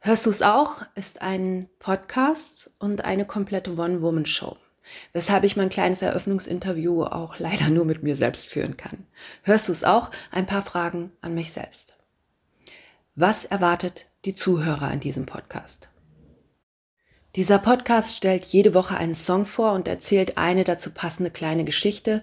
Hörst du es auch? ist ein Podcast und eine komplette One-Woman-Show, weshalb ich mein kleines Eröffnungsinterview auch leider nur mit mir selbst führen kann. Hörst du es auch? Ein paar Fragen an mich selbst. Was erwartet die Zuhörer an diesem Podcast? Dieser Podcast stellt jede Woche einen Song vor und erzählt eine dazu passende kleine Geschichte,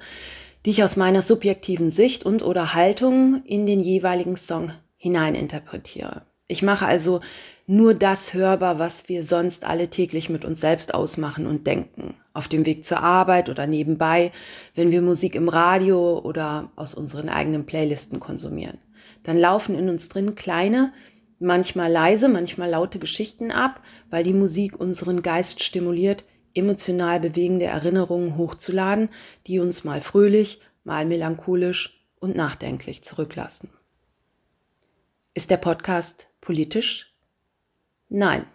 die ich aus meiner subjektiven Sicht und oder Haltung in den jeweiligen Song hineininterpretiere. Ich mache also nur das hörbar, was wir sonst alle täglich mit uns selbst ausmachen und denken. Auf dem Weg zur Arbeit oder nebenbei, wenn wir Musik im Radio oder aus unseren eigenen Playlisten konsumieren. Dann laufen in uns drin kleine, manchmal leise, manchmal laute Geschichten ab, weil die Musik unseren Geist stimuliert, emotional bewegende Erinnerungen hochzuladen, die uns mal fröhlich, mal melancholisch und nachdenklich zurücklassen. Ist der Podcast politisch? Nein,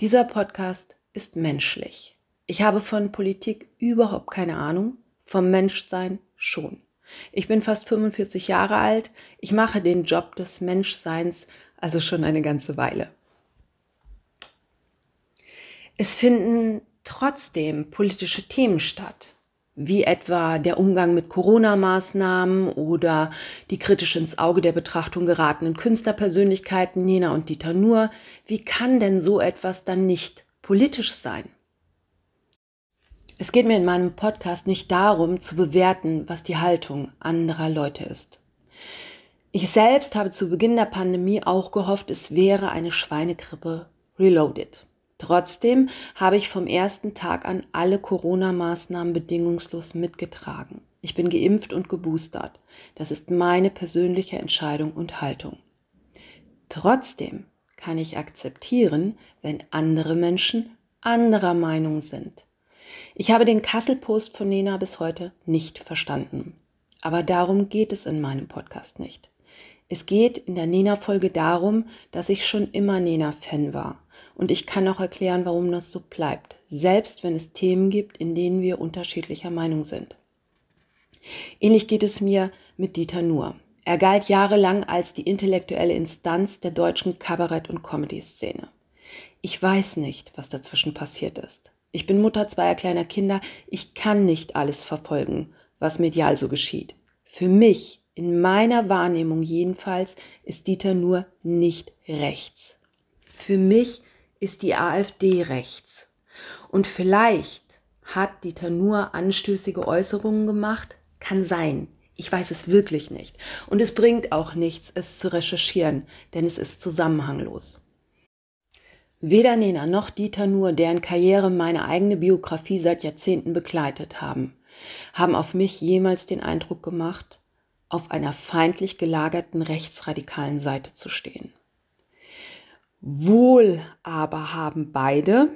dieser Podcast ist menschlich. Ich habe von Politik überhaupt keine Ahnung, vom Menschsein schon. Ich bin fast 45 Jahre alt, ich mache den Job des Menschseins also schon eine ganze Weile. Es finden trotzdem politische Themen statt wie etwa der Umgang mit Corona-Maßnahmen oder die kritisch ins Auge der Betrachtung geratenen Künstlerpersönlichkeiten Nina und Dieter Nuhr. Wie kann denn so etwas dann nicht politisch sein? Es geht mir in meinem Podcast nicht darum, zu bewerten, was die Haltung anderer Leute ist. Ich selbst habe zu Beginn der Pandemie auch gehofft, es wäre eine Schweinegrippe reloaded. Trotzdem habe ich vom ersten Tag an alle Corona-Maßnahmen bedingungslos mitgetragen. Ich bin geimpft und geboostert. Das ist meine persönliche Entscheidung und Haltung. Trotzdem kann ich akzeptieren, wenn andere Menschen anderer Meinung sind. Ich habe den Kassel-Post von Nena bis heute nicht verstanden. Aber darum geht es in meinem Podcast nicht. Es geht in der Nena-Folge darum, dass ich schon immer Nena-Fan war und ich kann auch erklären, warum das so bleibt, selbst wenn es Themen gibt, in denen wir unterschiedlicher Meinung sind. Ähnlich geht es mir mit Dieter Nuhr. Er galt jahrelang als die intellektuelle Instanz der deutschen Kabarett- und Comedy-Szene. Ich weiß nicht, was dazwischen passiert ist. Ich bin Mutter zweier kleiner Kinder. Ich kann nicht alles verfolgen, was medial so geschieht. Für mich, in meiner Wahrnehmung jedenfalls, ist Dieter Nuhr nicht rechts. Für mich ist die AfD rechts. Und vielleicht hat Dieter nur anstößige Äußerungen gemacht. Kann sein. Ich weiß es wirklich nicht. Und es bringt auch nichts, es zu recherchieren, denn es ist zusammenhanglos. Weder Nena noch Dieter Nur, deren Karriere meine eigene Biografie seit Jahrzehnten begleitet haben, haben auf mich jemals den Eindruck gemacht, auf einer feindlich gelagerten rechtsradikalen Seite zu stehen. Wohl aber haben beide,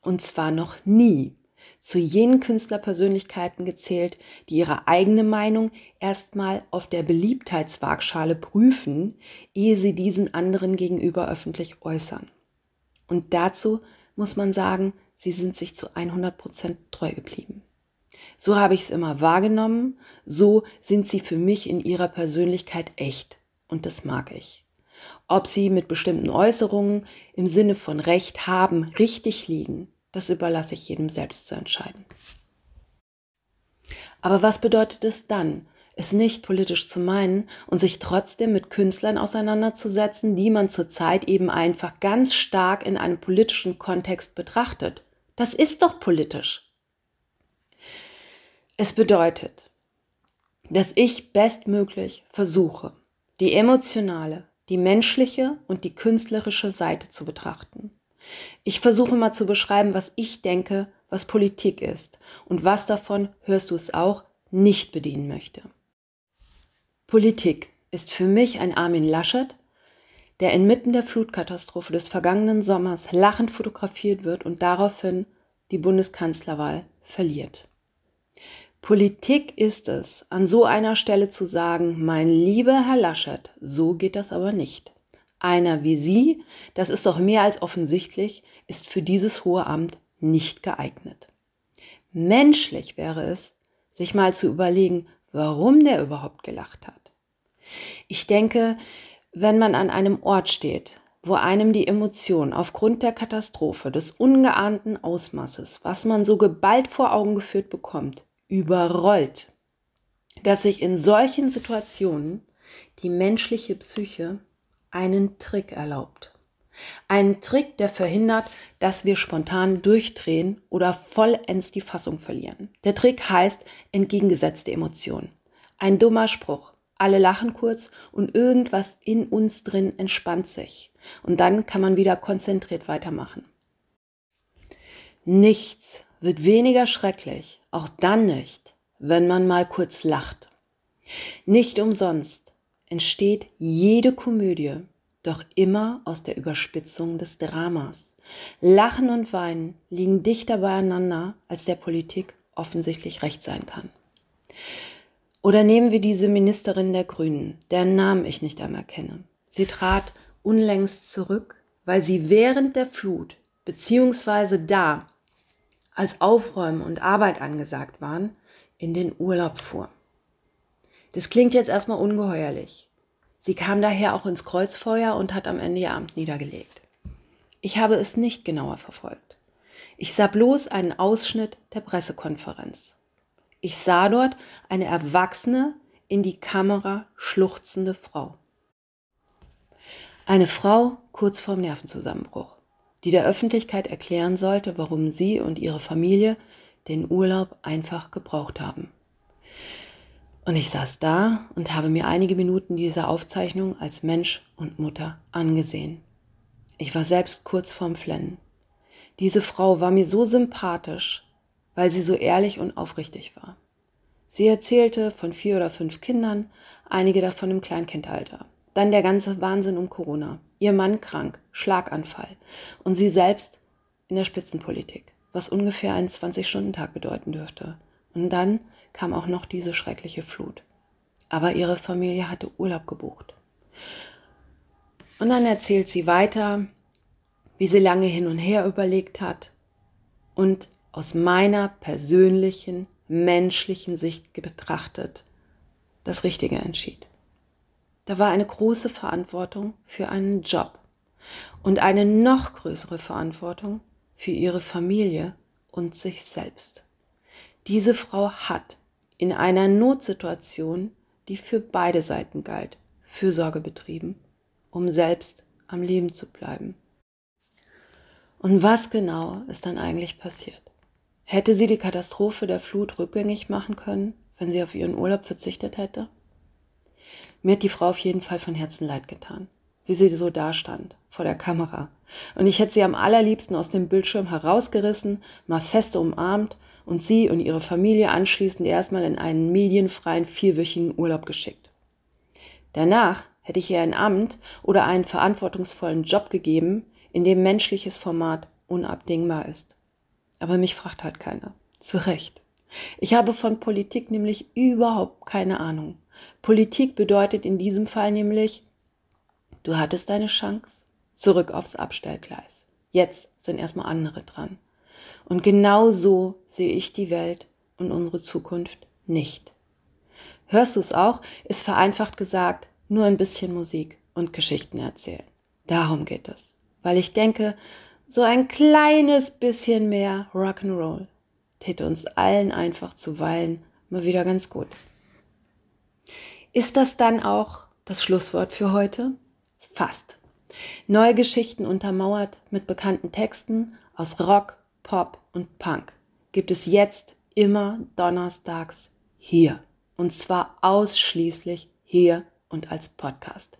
und zwar noch nie, zu jenen Künstlerpersönlichkeiten gezählt, die ihre eigene Meinung erstmal auf der Beliebtheitswaagschale prüfen, ehe sie diesen anderen gegenüber öffentlich äußern. Und dazu muss man sagen, sie sind sich zu 100 Prozent treu geblieben. So habe ich es immer wahrgenommen, so sind sie für mich in ihrer Persönlichkeit echt und das mag ich. Ob sie mit bestimmten Äußerungen im Sinne von Recht haben richtig liegen, das überlasse ich jedem selbst zu entscheiden. Aber was bedeutet es dann, es nicht politisch zu meinen und sich trotzdem mit Künstlern auseinanderzusetzen, die man zurzeit eben einfach ganz stark in einem politischen Kontext betrachtet? Das ist doch politisch. Es bedeutet, dass ich bestmöglich versuche, die emotionale, die menschliche und die künstlerische Seite zu betrachten. Ich versuche mal zu beschreiben, was ich denke, was Politik ist und was davon, hörst du es auch, nicht bedienen möchte. Politik ist für mich ein Armin Laschet, der inmitten der Flutkatastrophe des vergangenen Sommers lachend fotografiert wird und daraufhin die Bundeskanzlerwahl verliert. Politik ist es, an so einer Stelle zu sagen, mein lieber Herr Laschet, so geht das aber nicht. Einer wie Sie, das ist doch mehr als offensichtlich, ist für dieses hohe Amt nicht geeignet. Menschlich wäre es, sich mal zu überlegen, warum der überhaupt gelacht hat. Ich denke, wenn man an einem Ort steht, wo einem die Emotion aufgrund der Katastrophe des ungeahnten Ausmaßes, was man so geballt vor Augen geführt bekommt, überrollt, dass sich in solchen Situationen die menschliche Psyche einen Trick erlaubt. Einen Trick, der verhindert, dass wir spontan durchdrehen oder vollends die Fassung verlieren. Der Trick heißt entgegengesetzte Emotionen. Ein dummer Spruch. Alle lachen kurz und irgendwas in uns drin entspannt sich. Und dann kann man wieder konzentriert weitermachen. Nichts wird weniger schrecklich, auch dann nicht, wenn man mal kurz lacht. Nicht umsonst entsteht jede Komödie doch immer aus der Überspitzung des Dramas. Lachen und Weinen liegen dichter beieinander, als der Politik offensichtlich recht sein kann. Oder nehmen wir diese Ministerin der Grünen, deren Namen ich nicht einmal kenne. Sie trat unlängst zurück, weil sie während der Flut beziehungsweise da, als Aufräumen und Arbeit angesagt waren, in den Urlaub fuhr. Das klingt jetzt erstmal ungeheuerlich. Sie kam daher auch ins Kreuzfeuer und hat am Ende ihr Amt niedergelegt. Ich habe es nicht genauer verfolgt. Ich sah bloß einen Ausschnitt der Pressekonferenz. Ich sah dort eine erwachsene, in die Kamera schluchzende Frau. Eine Frau kurz vorm Nervenzusammenbruch, die der Öffentlichkeit erklären sollte, warum sie und ihre Familie den Urlaub einfach gebraucht haben. Und ich saß da und habe mir einige Minuten dieser Aufzeichnung als Mensch und Mutter angesehen. Ich war selbst kurz vorm Flennen. Diese Frau war mir so sympathisch, weil sie so ehrlich und aufrichtig war. Sie erzählte von vier oder fünf Kindern, einige davon im Kleinkindalter. Dann der ganze Wahnsinn um Corona. Ihr Mann krank, Schlaganfall und sie selbst in der Spitzenpolitik, was ungefähr einen 20-Stunden-Tag bedeuten dürfte. Und dann kam auch noch diese schreckliche Flut. Aber ihre Familie hatte Urlaub gebucht. Und dann erzählt sie weiter, wie sie lange hin und her überlegt hat und aus meiner persönlichen, menschlichen Sicht betrachtet das Richtige entschied. Da war eine große Verantwortung für einen Job und eine noch größere Verantwortung für ihre Familie und sich selbst. Diese Frau hat in einer Notsituation, die für beide Seiten galt, Fürsorge betrieben, um selbst am Leben zu bleiben. Und was genau ist dann eigentlich passiert? Hätte sie die Katastrophe der Flut rückgängig machen können, wenn sie auf ihren Urlaub verzichtet hätte? Mir hat die Frau auf jeden Fall von Herzen leid getan, wie sie so dastand, vor der Kamera. Und ich hätte sie am allerliebsten aus dem Bildschirm herausgerissen, mal feste umarmt und sie und ihre Familie anschließend erstmal in einen medienfreien vierwöchigen Urlaub geschickt. Danach hätte ich ihr ein Amt oder einen verantwortungsvollen Job gegeben, in dem menschliches Format unabdingbar ist. Aber mich fragt halt keiner. Zu Recht. Ich habe von Politik nämlich überhaupt keine Ahnung. Politik bedeutet in diesem Fall nämlich, du hattest deine Chance, zurück aufs Abstellgleis. Jetzt sind erstmal andere dran. Und genau so sehe ich die Welt und unsere Zukunft nicht. Hörst du es auch? Ist vereinfacht gesagt nur ein bisschen Musik und Geschichten erzählen. Darum geht es. Weil ich denke, so ein kleines bisschen mehr Rock'n'Roll täte uns allen einfach zuweilen mal wieder ganz gut. Ist das dann auch das Schlusswort für heute? Fast. Neue Geschichten untermauert mit bekannten Texten aus Rock, Pop und Punk gibt es jetzt immer donnerstags hier. Und zwar ausschließlich hier und als Podcast.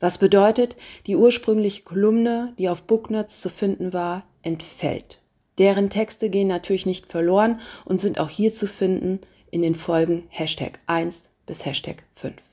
Was bedeutet, die ursprüngliche Kolumne, die auf Booknuts zu finden war, entfällt. Deren Texte gehen natürlich nicht verloren und sind auch hier zu finden in den Folgen Hashtag 1 bis Hashtag 5.